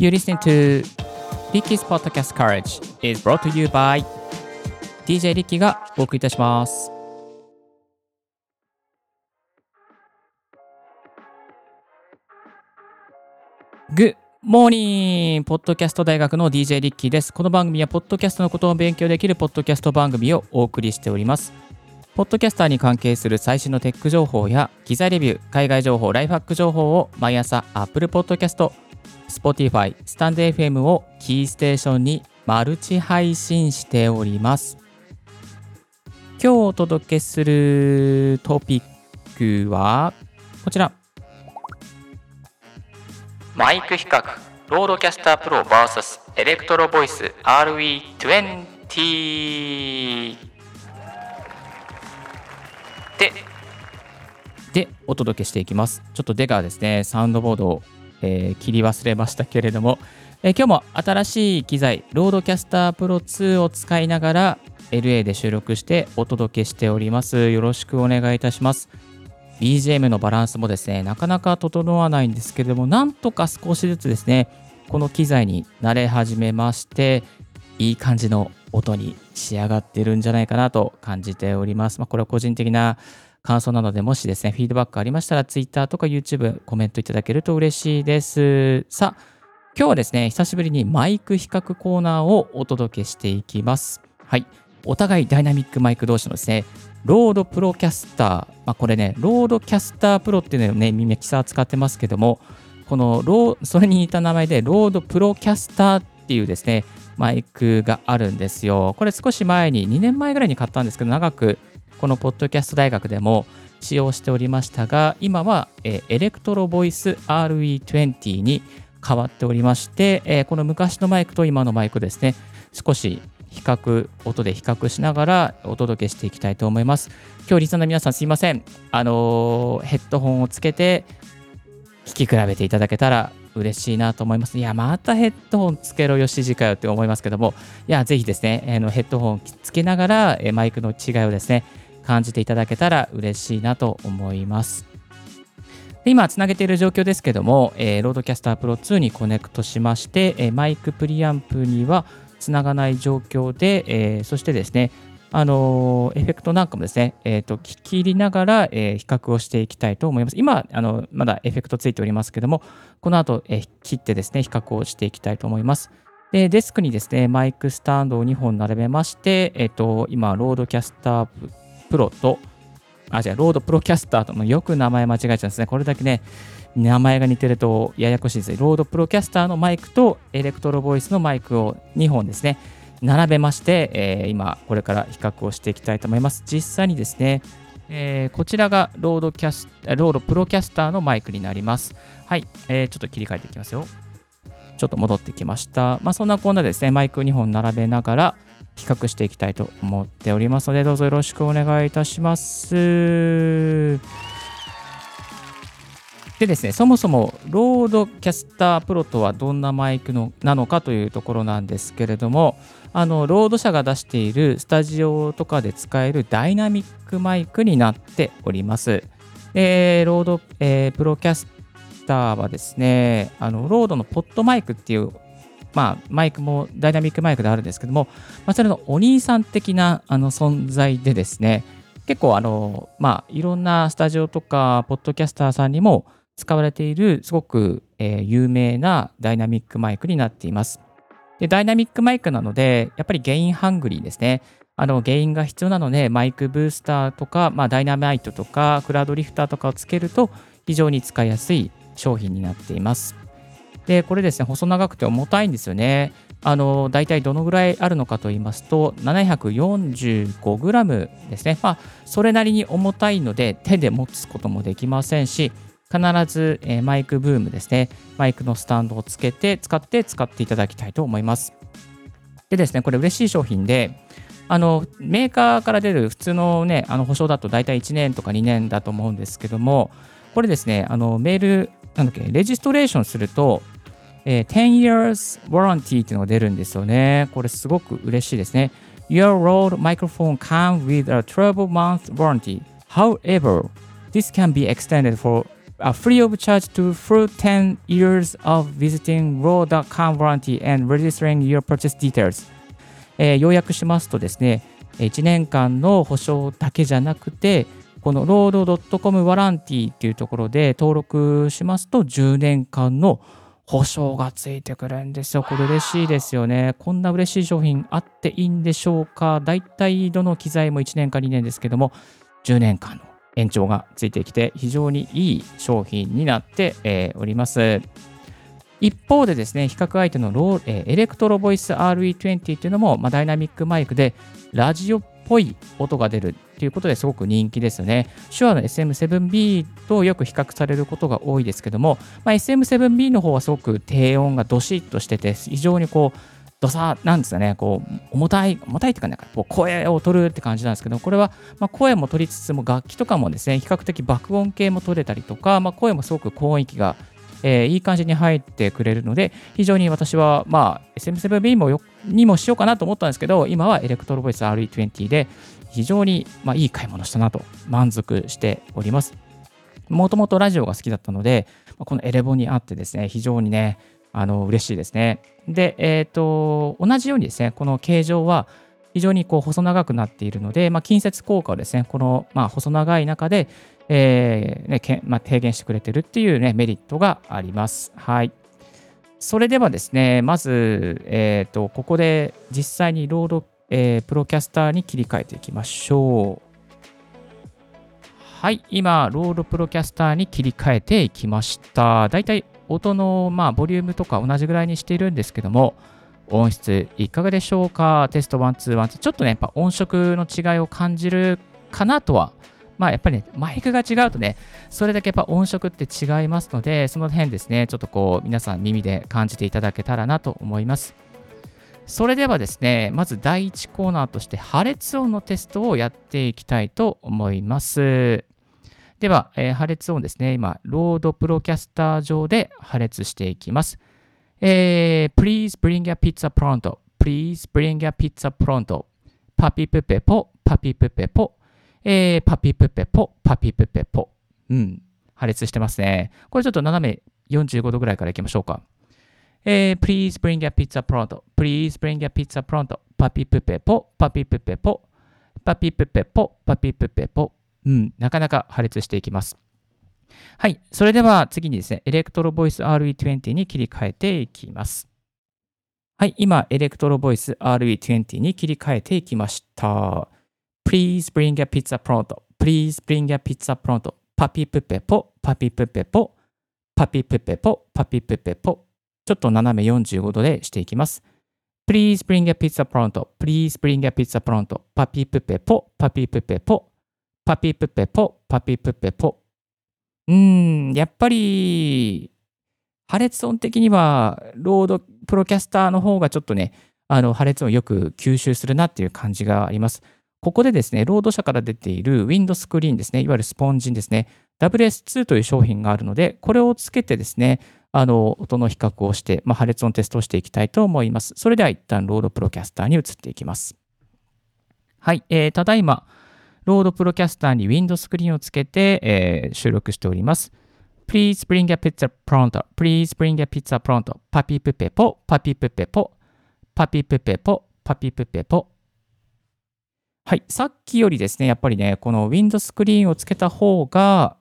You listen to Ricky's Podcast Courage is brought to you by DJ リッキーがお送りいたします。Good morning! ポッドキャスト大学の DJ リッキーです。この番組は、ポッドキャストのことを勉強できるポッドキャスト番組をお送りしております。ポッドキャスターに関係する最新のテック情報や機材レビュー、海外情報、ライフハック情報を毎朝 Apple Podcast、Spotify、 stand.fm をキーステーションにマルチ配信しております。今日お届けするトピックはこちら。マイク比較、 RODECaster Pro VS Electro-Voice RE20 で、で、お届けしていきます。ちょっとデがですね、サウンドボードを、えー切り忘れましたけれども、えー今日も新しい機材、 RODECaster Pro 2を使いながら、LA で収録してお届けしております。よろしくお願いいたします。BGM のバランスもですね、なかなか整わないんですけれども、なんとか少しずつですね、この機材に慣れ始めまして、いい感じの音に仕上がってるんじゃないかなと感じております。まあ、これは個人的な感想なので、もしですね、フィードバックありましたら、Twitter とか YouTube コメントいただけると嬉しいです。さあ、今日はですね、久しぶりにマイク比較コーナーをお届けしていきます。はい。お互いダイナミックマイク同士のですね、 RODE Procaster、まあ、これね、 RODECaster Pro っていうのをね、ミキサー使ってますけども、このロー、それに似た名前で、 RODE Procaster っていうですね、マイクがあるんですよ。これ少し前に、2年前ぐらいに買ったんですけど、長くこのポッドキャスト大学でも使用しておりましたが、今は、えエレクトロボイス RE20 に変わっておりまして、えこの昔のマイクと今のマイクですね、少し比較、音で比較しながらお届けしていきたいと思います。今日、リスナーの皆さんすいません。あのヘッドホンをつけて聞き比べていただけたら嬉しいなと思います。いや、またヘッドホンつけろよ、指示かよって思いますけども、いや、ぜひですね、あのヘッドホンつけながらえマイクの違いをですね、感じていただけたら嬉しいなと思います。で今、つなげている状況ですけども、えー RODECaster Pro 2にコネクトしまして、えーマイクプリアンプにはつながない状況で、えーそしてですね、あのエフェクトなんかもですね、えーと聞き入りながら、えー比較をしていきたいと思います。今、あのまだエフェクトついておりますけども、この後、えー切ってですね、比較をしていきたいと思います。で、デスクにですね、マイクスタンドを2本並べまして、えっ、と、今、 RODECaster Pro と、あ、じゃ、 RODE Procaster ともよく名前間違えちゃうんですね。これだけね、名前が似てるとややこしいですね。 RODE Procaster のマイクと Electro-Voice のマイクを2本ですね、並べまして、えー今、これから比較をしていきたいと思います。実際にですね、えーこちらがロードキャス RODE Procaster のマイクになります。はい、えーちょっと切り替えていきますよ。ちょっと戻ってきました。まあ、そんなこんなでですね、マイク2本並べながら比較していきたいと思っておりますので、どうぞよろしくお願いいたします。でですね、そもそも RODECaster Pro とはどんなマイクのなのかというところなんですけれども、あの RODE 社が出しているスタジオとかで使えるダイナミックマイクになっております。で、 RODE、えー Procaster はですね、あの RODE の PodMic っていう、まあ、マイクもダイナミックマイクであるんですけども、まあ、それのお兄さん的なあの存在でですね、結構あの、まあ、いろんなスタジオとか、ポッドキャスターさんにも使われている、すごく、えー有名なダイナミックマイクになっています。で、ダイナミックマイクなので、やっぱり gain hungry ですね。あの、ゲインが必要なので、マイクブースターとか、まあ、ダイナマイトとか、クラウドリフターとかをつけると、非常に使いやすい商品になっています。で、これですね、細長くて重たいんですよね。あの、大体どのぐらいあるのかと言いますと、745g ですね。まあ、それなりに重たいので、手で持つこともできませんし、必ず、えマイクブームですね。マイクのスタンドをつけて、使って使っていただきたいと思います。でですね、これ嬉しい商品で、あのメーカーから出る普通のね、あの保証だと大体1年とか2年だと思うんですけども、これですね、あのメール、なんだっけ、レジストレーションすると、えー10 years warranty っていうのが出るんですよね。これすごく嬉しいですね。Your Rode microphone comes with a 12 month warranty. However, this can be extended for uh, free of charge to full 10 years of visiting raw.com warranty and registering your purchase details、えー、要約しますとですね1年間の保証だけじゃなくてこの road.com ワランティっていうところで登録しますと10年間の保証がついてくるんですよ。これ嬉しいですよね。こんな嬉しい商品あっていいんでしょうか。だいたいどの機材も1年か2年ですけども、10年間の延長がついてきて非常にいい商品になって、おります。一方でですね、比較相手のロー、え、エレクトロボイス RE20 っていうのも、まあ、ダイナミックマイクでラジオっぽい音が出るっていうことですごく人気ですね。手話の SM7B とよく比較されることが多いですけども、まあ、SM7B の方はすごく低音がどしっとしてて、非常にこう、どさなんですかね、こう、重たい、重たいっていうかね、こう声を取るって感じなんですけど、これは、まあ、声も取りつつも、楽器とかもですね、比較的爆音系も取れたりとか、まあ、声もすごく高音域が、えー、いい感じに入ってくれるので、非常に私は、まあ、SM7B もよにもしようかなと思ったんですけど、今はエレクトロボイス RE20 で、非常に、まあ、いい買い物したなと満足しております。もともとラジオが好きだったので、このエレボにあってですね、非常にね、あの嬉しいですね。で、えっ、ー、と、同じようにですね、この形状は非常にこう細長くなっているので、まあ、近接効果をですね、この、まあ、細長い中で、えーねけまあ、低減してくれてるっていう、ね、メリットがあります。はい。それではですね、まず、えっ、ー、と、ここで実際に RODE、えー、 Procaster に切り替えていきましょう。はい、今、 RODE Procaster に切り替えていきました。だいたい音の、まあ、ボリュームとか同じぐらいにしているんですけども、音質いかがでしょうか？テスト1、2、1、2。ちょっとね、やっぱ音色の違いを感じるかなとは、まあやっぱりね、マイクが違うとね、それだけやっぱ音色って違いますので、その辺ですね、ちょっとこう、皆さん耳で感じていただけたらなと思います。それではですね、まず第1コーナーとして破裂音のテストをやっていきたいと思います。では、えー、破裂音ですね。今、 RODE Procaster 上で破裂していきます。えー、Please bring a pizza pronto.Please bring a pizza pronto. パピプペポ、パピプペポ。えー、パピプペポ、パピプペポ。うん。破裂してますね。これちょっと斜め45度ぐらいからいきましょうか。えー、Please bring a pizza pronto.Please bring a pizza pronto. パピプペポ、パピプペポ。パピプペポ、パピプペポ。うん、なかなか破裂していきます。はい。それでは次にですね、エレクトロボイス RE20 に切り替えていきます。はい。今、エレクトロボイス RE20 に切り替えていきました。Please bring a pizza pronto.Please bring a pizza pronto. パピプペポ、パピプペポ、パピプペポ、パピプペポ。ちょっと斜め45度でしていきます。Please bring a pizza pronto.Please bring a pizza pronto. パピプペポ、パピプペポ。パピプペポ、パピプペポ。うーん、やっぱり、破裂音的には、ロードプロキャスターの方がちょっとね、あの破裂音をよく吸収するなっていう感じがあります。ここでですね、ロード社から出ているウィンドスクリーンですね、いわゆるスポンジですね、WS2 という商品があるので、これをつけてですね、あの音の比較をして、まあ、破裂音テストをしていきたいと思います。それでは一旦ロードプロキャスターに移っていきます。はい、えー、ただいま、ロードプロキャスターにウィンドスクリーンをつけて、えー、収録しております。Please bring a pizza pronto.Please bring a pizza pronto. パピプペポ、パピプペポ、パピプペポ、パピプペポ。はい、さっきよりですね、やっぱりね、このウィンドスクリーンをつけた方が、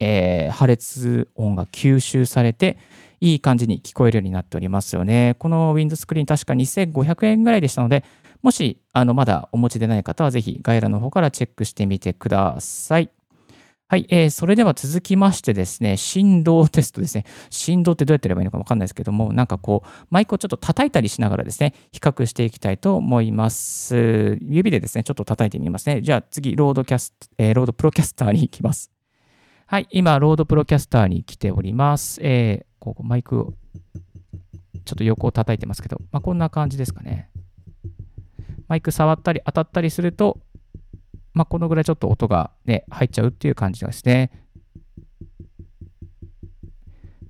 えー、破裂音が吸収されて、いい感じに聞こえるようになっておりますよね。このウィンドスクリーン確か2500円ぐらいでしたので、もし、あの、まだお持ちでない方は、ぜひ概要欄の方からチェックしてみてください。はい、えー、それでは続きましてですね、振動テストですね。振動ってどうやってやればいいのかわかんないですけども、なんかこう、マイクをちょっと叩いたりしながらですね、比較していきたいと思います。指でですね、ちょっと叩いてみますね。じゃあ次、ロードキャスト、えー、ロードプロキャスターに行きます。はい、今、ロードプロキャスターに来ております。えー、ここマイクを、ちょっと横を叩いてますけど、まあ、こんな感じですかね。マイク触ったり当たったりすると、まあ、このぐらいちょっと音がね、入っちゃうっていう感じですね。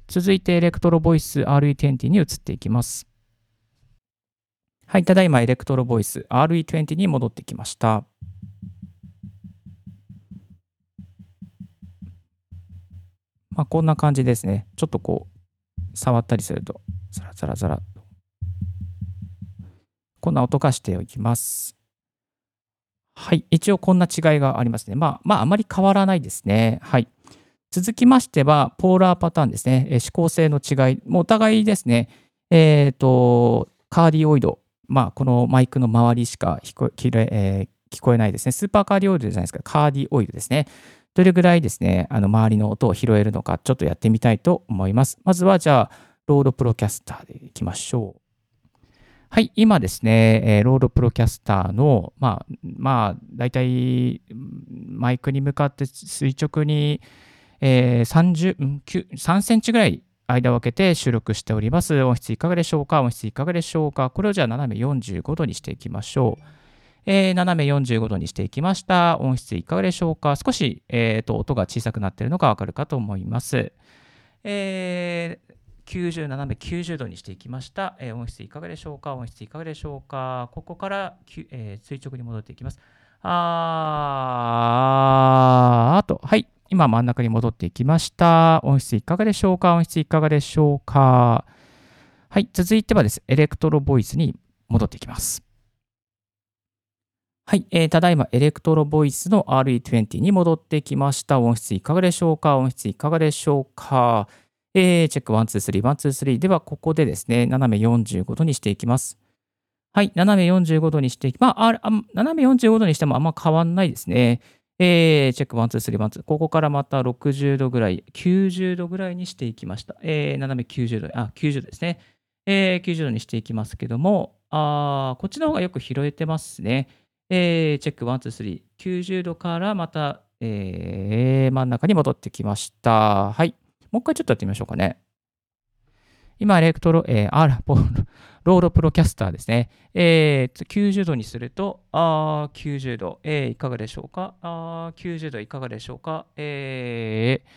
続いて、エレクトロボイス RE20 に移っていきます。はい、ただいまエレクトロボイス RE20 に戻ってきました。まあ、こんな感じですね。ちょっとこう、触ったりすると、ザラザラザラとこんな音がしておきます。はい。一応こんな違いがありますね。まあ、まあ、あまり変わらないですね。はい。続きましては、ポーラーパターンですね。え指向性の違い。もうお互いですね。えっ、ー、と、カーディオイド。まあ、このマイクの周りしか聞こええー、聞こえないですね。スーパーカーディオイドじゃないですか。カーディオイドですね。どれぐらいですね、あの周りの音を拾えるのか、ちょっとやってみたいと思います。まずは、じゃあ、ロードプロキャスターでいきましょう。はい、今ですね、え、ロードプロキャスターの、まあ、まあ、大体、マイクに向かって垂直に、えー、30 3センチぐらい間を空けて収録しております。音質いかがでしょうか？音質いかがでしょうか？これをじゃあ斜め45度にしていきましょう。えー、斜め45度にしていきました。音質いかがでしょうか？少し、えーと、音が小さくなっているのがわかるかと思います。えー、90斜め90度にしていきました、えー、音質いかがでしょうか？音質いかがでしょうか？ここから、えー、垂直に戻っていきます。あーあと、はい。今真ん中に戻っていきました。音質いかがでしょうか？音質いかがでしょうか？はい。続いてはです、エレクトロボイスに戻っていきます。はい、えー、ただいまエレクトロボイスの RE20 に戻ってきました。音質いかがでしょうか？音質いかがでしょうか？えー、チェック1、2、3、1、2、3。では、ここでですね、斜め45度にしていきます。はい、斜め45度にしていきまあ、あ斜め45度にしてもあんま変わんないですね。えー、チェック1、2、3、1、2。ここからまた60度ぐらい、90度ぐらいにしていきました。えー、斜め90度、あ、90度ですね。えー、90度にしていきますけども、あこっちの方がよく拾えてますね。えー、チェック1、2、3。90度からまた、えー、真ん中に戻ってきました。はい。もう一回ちょっとやってみましょうかね。今、エレクトロ、えー、ロードプロキャスターですね。えー、90度にすると、あ90度、えー、いかがでしょうか？あ ?90 度いかがでしょうか？えー、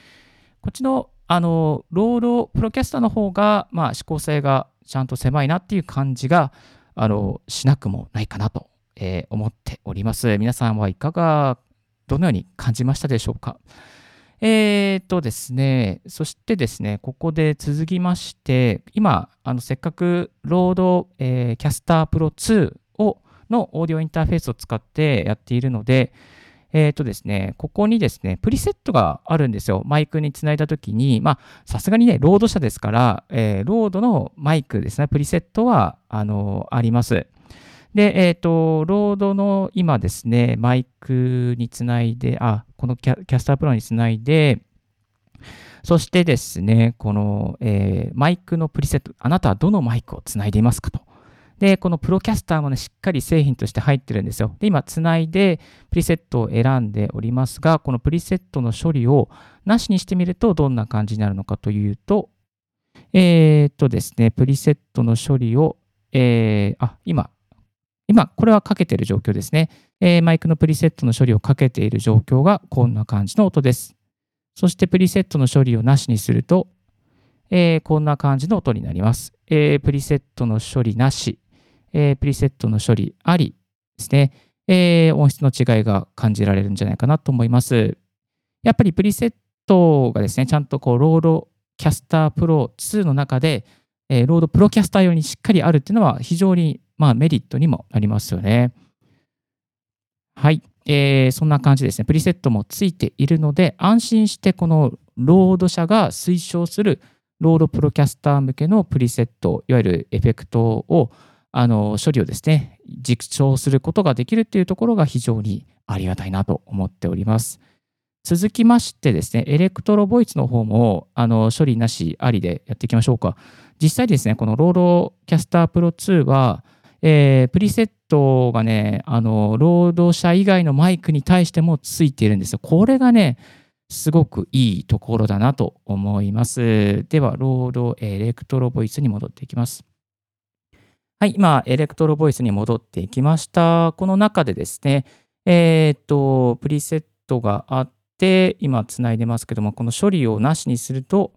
こっちの、あの、ロードプロキャスターの方が、まあ、指向性がちゃんと狭いなっていう感じが、あの、しなくもないかなと、え、思っております。皆さんはいかが、どのように感じましたでしょうか？えー、とですね、そしてですね、ここで続きまして、今、あのせっかくロード、えー、キャスタープロ2をのオーディオインターフェースを使ってやっているので、えー、っとですね、ここにですね、プリセットがあるんですよ。マイクにつないだときに、ま、さすがにね、ロード社ですから、えー、ロードのマイクですね、プリセットは、あの、あります。で、えっ、ー、と、ロードの今ですね、マイクにつないで、あ、このキャスタープロにつないで、そしてですね、この、えー、マイクのプリセット、あなたはどのマイクをつないでいますかと。で、このプロキャスターもね、しっかり製品として入ってるんですよ。で、今、つないでプリセットを選んでおりますが、このプリセットの処理をなしにしてみると、どんな感じになるのかというと、えー、っとですね、プリセットの処理を、えー、あ、今、今、これはかけている状況ですね、えー、マイクのプリセットの処理をかけている状況がこんな感じの音です。そしてプリセットの処理をなしにすると、えー、こんな感じの音になります。えー、プリセットの処理なし、えプリセットの処理ありですね、え音質の違いが感じられるんじゃないかなと思います。やっぱりプリセットがですね、ちゃんとこうロードキャスタープロ2の中で、えロードプロキャスター用にしっかりあるっていうのは非常にまあ、メリットにもなりますよね。はい。えー、そんな感じですね。プリセットもついているので、安心してこのロード社が推奨するロードプロキャスター向けのプリセット、いわゆるエフェクトを、あの、処理をですね、実証することができるっていうところが非常にありがたいなと思っております。続きましてですね、エレクトロボイスの方も、あの、処理なしありでやっていきましょうか。実際ですね、このロードキャスタープロ2は、えー、プリセットがね、あの、ロード社以外のマイクに対してもついているんですよ。これがね、すごくいいところだなと思います。では、ロードエレクトロボイスに戻っていきます。はい、今、エレクトロボイスに戻っていきました。この中でですね、えっ、と、プリセットがあって、今つないでますけども、この処理をなしにすると、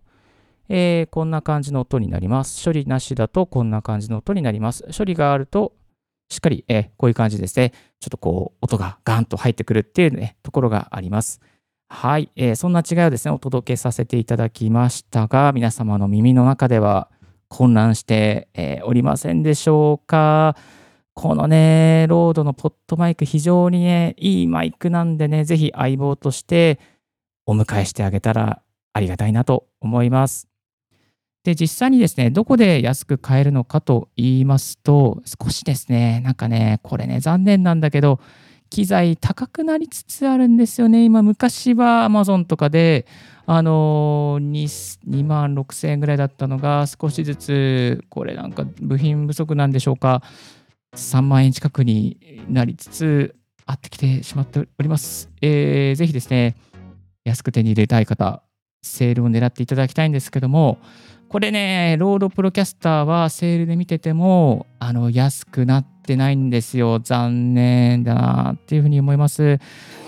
えー、こんな感じの音になります。処理なしだとこんな感じの音になります。処理があると、しっかり、えー、こういう感じですね。ちょっとこう、音がガンと入ってくるっていうね、ところがあります。はい、えー、そんな違いをですね、お届けさせていただきましたが、皆様の耳の中では混乱して、えー、おりませんでしょうか？このね、ロードのポットマイク、非常にね、いいマイクなんでね、ぜひ相棒としてお迎えしてあげたらありがたいなと思います。で、実際にですね、どこで安く買えるのかと言いますと、少しですね、なんかね、これね、残念なんだけど、機材高くなりつつあるんですよね。今、昔は Amazon とかで、あのー、2, 万6000円ぐらいだったのが、少しずつ、これなんか部品不足なんでしょうか、3万円近くになりつつあってきてしまっております。えー、ぜひですね、安く手に入れたい方、セールを狙っていただきたいんですけども、これね、ロードプロキャスターはセールで見てても、あの、安くなってないんですよ。残念だなっていうふうに思います。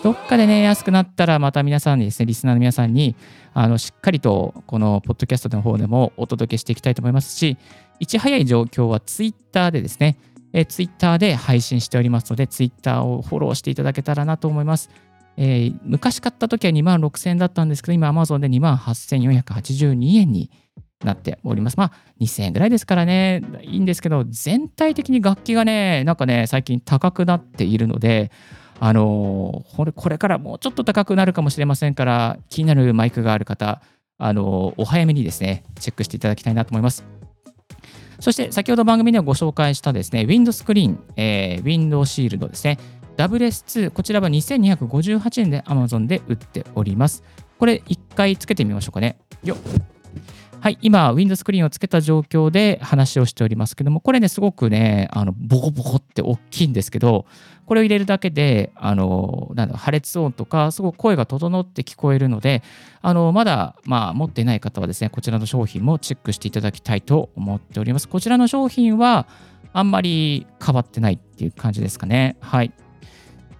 どっかでね、安くなったら、また皆さんにですね、リスナーの皆さんに、あの、しっかりと、このポッドキャストの方でもお届けしていきたいと思いますし、いち早い状況はツイッターでですね、えツイッターで配信しておりますので、ツイッターをフォローしていただけたらなと思います。えー、昔買った時は2万6000円だったんですけど、今 Amazon で2万8482円になっております。まあ、2000円ぐらいですからね、いいんですけど、全体的に楽器がね、なんかね、最近高くなっているので、あのー、これからもうちょっと高くなるかもしれませんから、気になるマイクがある方、あのー、お早めにですね、チェックしていただきたいなと思います。そして、先ほど番組ではご紹介したですね、ウィンドスクリーン、えー、ウィンドウシールドですね、WS2、こちらは2258円で Amazon で売っております。これ、一回つけてみましょうかね。よっ。はい、今、ウィンドスクリーンをつけた状況で話をしておりますけども、これね、すごくね、あのボコボコって大きいんですけど、これを入れるだけで、あのなん破裂音とか、すごく声が整って聞こえるので、あのまだ、まあ、持っていない方はですね、こちらの商品もチェックしていただきたいと思っております。こちらの商品は、あんまり変わってないっていう感じですかね。はい。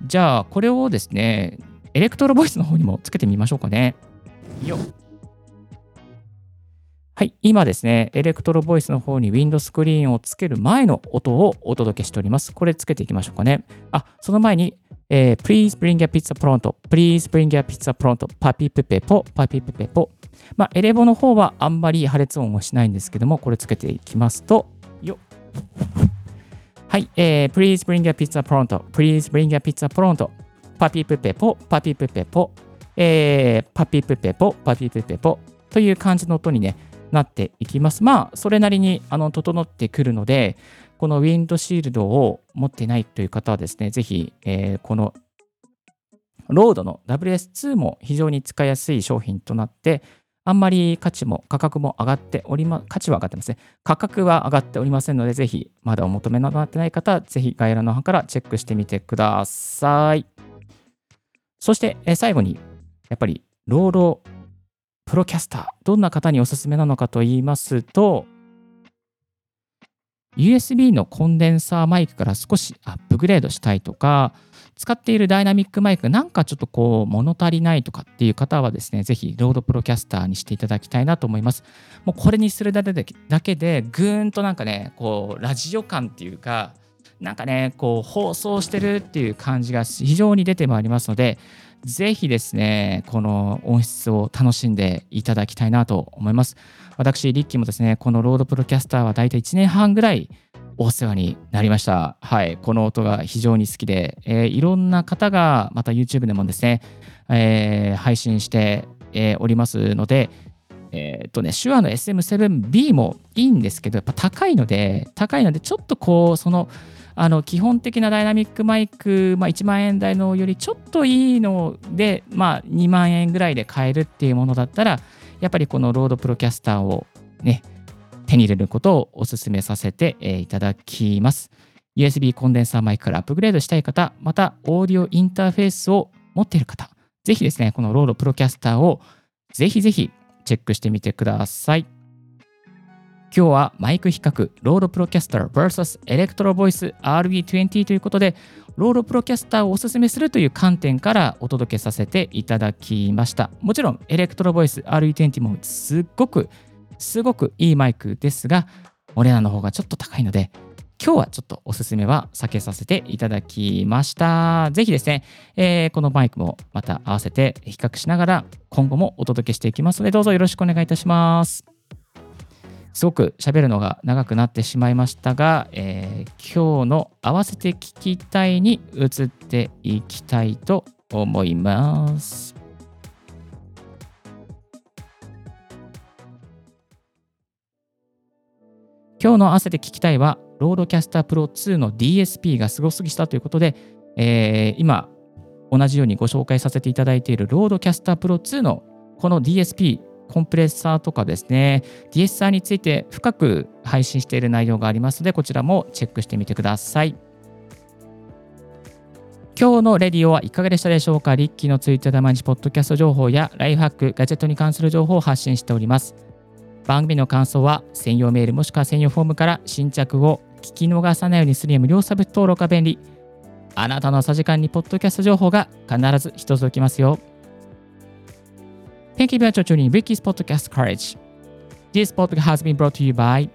じゃあ、これをですね、エレクトロボイスの方にもつけてみましょうかね。よっ。はい、今ですね、エレクトロボイスの方にウィンドスクリーンをつける前の音をお届けしております。これつけていきましょうかね。あ、その前に、えー、Please bring your pizza pronto. Please bring your pizza pronto. パピプペポ、パピプペポ。まあ、エレボの方はあんまり破裂音をしないんですけども、これつけていきますと、よはい、えー、Please bring your pizza pronto. Please bring your pizza pronto. パピプペポ、パピプペポ。えー、パピプペポ、パピプペポ。という感じの音にね、なっていきます。まあ、それなりにあの整ってくるので、このウィンドシールドを持ってないという方はですね、ぜひ、えー、このロードの WS2 も非常に使いやすい商品となって、あんまり価値も価格も上がっておりま、価値は上がってますね。価格は上がっておりませんので、ぜひ、まだお求めになってない方は、ぜひ概要欄の方からチェックしてみてください。そして、え最後に、やっぱり、ロードプロキャスター、どんな方におすすめなのかと言いますと、USB のコンデンサーマイクから少しアップグレードしたいとか、使っているダイナミックマイクなんかちょっとこう物足りないとかっていう方はですね、ぜひロードプロキャスターにしていただきたいなと思います。もうこれにするだけで、だけでぐーんとなんかね、こうラジオ感っていうか、なんかね、こう放送してるっていう感じが非常に出てまいりますので、ぜひですね、この音質を楽しんでいただきたいなと思います。私、リッキーもですね、この RODE Procaster は大体1年半ぐらいお世話になりました。はい、この音が非常に好きで、えー、いろんな方がまた YouTube でもですね、えー、配信して、えー、おりますので、えっとね、 Shure の SM7B もいいんですけど、やっぱ高いので、高いので、ちょっとこう、その、あの基本的なダイナミックマイク、まあ、1万円台のよりちょっといいので、まあ、2万円ぐらいで買えるっていうものだったら、やっぱりこの RODE Procaster をね、手に入れることをお勧めさせていただきます。USB コンデンサーマイクからアップグレードしたい方、またオーディオインターフェースを持っている方、ぜひですね、このロードプロキャスターをぜひぜひチェックしてみてください。今日はマイク比較、 RODE Procaster vs Electro-Voice RE20 ということで、 RODE Procaster をおすすめするという観点からお届けさせていただきました。もちろん、エレクトロボイス RB20 もすっごく、すごくいいマイクですが、お値段の方がちょっと高いので、今日はちょっとおすすめは避けさせていただきました。ぜひですね、えー、このマイクもまた合わせて比較しながら今後もお届けしていきますので、どうぞよろしくお願いいたします。すごく喋るのが長くなってしまいましたが、えー、今日の合わせて聞きたいに移っていきたいと思います。今日の合わせて聞きたいは、 RODECaster Pro 2の DSP がすごすぎしたということで、えー、今、同じようにご紹介させていただいている RODECaster Pro 2のこの DSP コンプレッサーとかですね、 DSP について深く配信している内容がありますので、こちらもチェックしてみてください。今日のレディオはいかがでしたでしょうか？リッキーのツイッターで毎日ポッドキャスト情報やライフハック、ガジェットに関する情報を発信しております。番組の感想は専用メールもしくは専用フォームから新着を聞き逃さないようにするには無料サブ登録が便利。あなたの朝時間にポッドキャスト情報が必ず一つ起きますよ。Thank you very much for tuning Ricky's Podcast Courage. This podcast has been brought to you by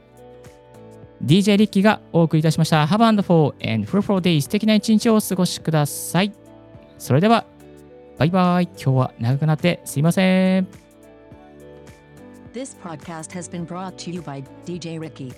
DJ リッキーがお送りいたしました。Have and for and fruitful day 素敵な一日をお過ごしください。それでは、バイバイ。今日は長くなってすいません。This podcast has been brought to you by DJ Ricky.